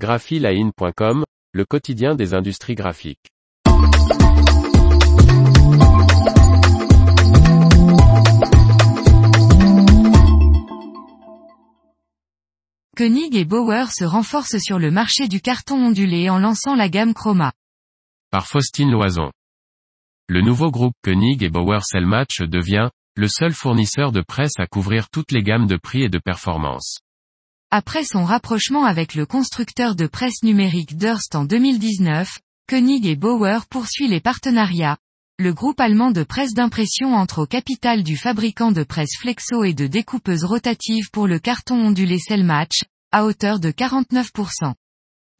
graphiline.com, le quotidien des industries graphiques. Koenig et Bauer se renforcent sur le marché du carton ondulé en lançant la gamme Chroma. Par Faustine Loison. Le nouveau groupe Koenig et Bauer Cellmatch devient, le seul fournisseur de presse à couvrir toutes les gammes de prix et de performance. Après son rapprochement avec le constructeur de presse numérique Durst en 2019, Koenig et Bauer poursuit les partenariats. Le groupe allemand de presse d'impression entre au capital du fabricant de presse flexo et de découpeuse rotative pour le carton ondulé Cellmatch, à hauteur de 49%.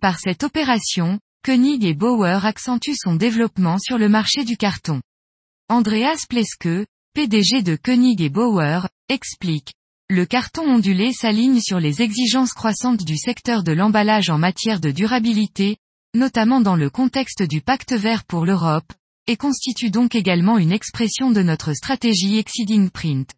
Par cette opération, Koenig et Bauer accentuent son développement sur le marché du carton. Andreas Pleske, PDG de Koenig et Bauer, explique. Le carton ondulé s'aligne sur les exigences croissantes du secteur de l'emballage en matière de durabilité, notamment dans le contexte du pacte vert pour l'Europe, et constitue donc également une expression de notre stratégie Exceeding Print.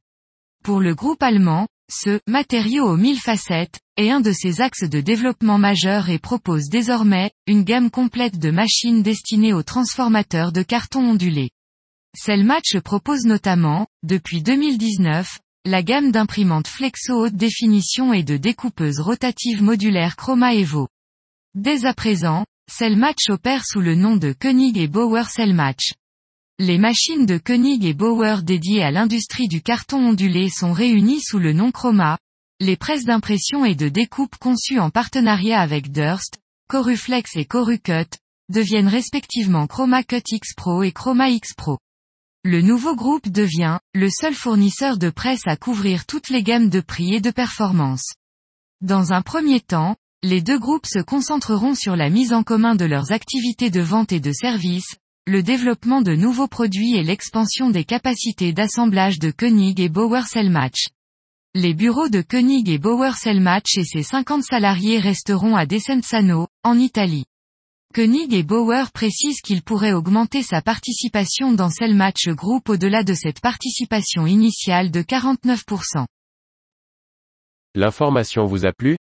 Pour le groupe allemand, ce matériau aux mille facettes est un de ses axes de développement majeurs et propose désormais une gamme complète de machines destinées aux transformateurs de carton ondulé. Cellmatch propose notamment, depuis 2019, la gamme d'imprimantes flexo haute définition et de découpeuses rotatives modulaires Chroma Evo. Dès à présent, Cellmatch opère sous le nom de Koenig et Bauer Cellmatch. Les machines de Koenig et Bauer dédiées à l'industrie du carton ondulé sont réunies sous le nom Chroma. Les presses d'impression et de découpe conçues en partenariat avec Durst, Coruflex et Corucut, deviennent respectivement Chroma Cut X Pro et Chroma X Pro. Le nouveau groupe devient, le seul fournisseur de presse à couvrir toutes les gammes de prix et de performance. Dans un premier temps, les deux groupes se concentreront sur la mise en commun de leurs activités de vente et de service, le développement de nouveaux produits et l'expansion des capacités d'assemblage de Koenig et Bauer Cellmatch. Les bureaux de Koenig et Bauer Cellmatch et ses 50 salariés resteront à Desenzano, en Italie. Koenig et Bauer précisent qu'il pourrait augmenter sa participation dans Cellmatch Group au-delà de cette participation initiale de 49%. L'information vous a plu?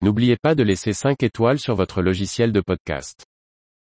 N'oubliez pas de laisser 5 étoiles sur votre logiciel de podcast.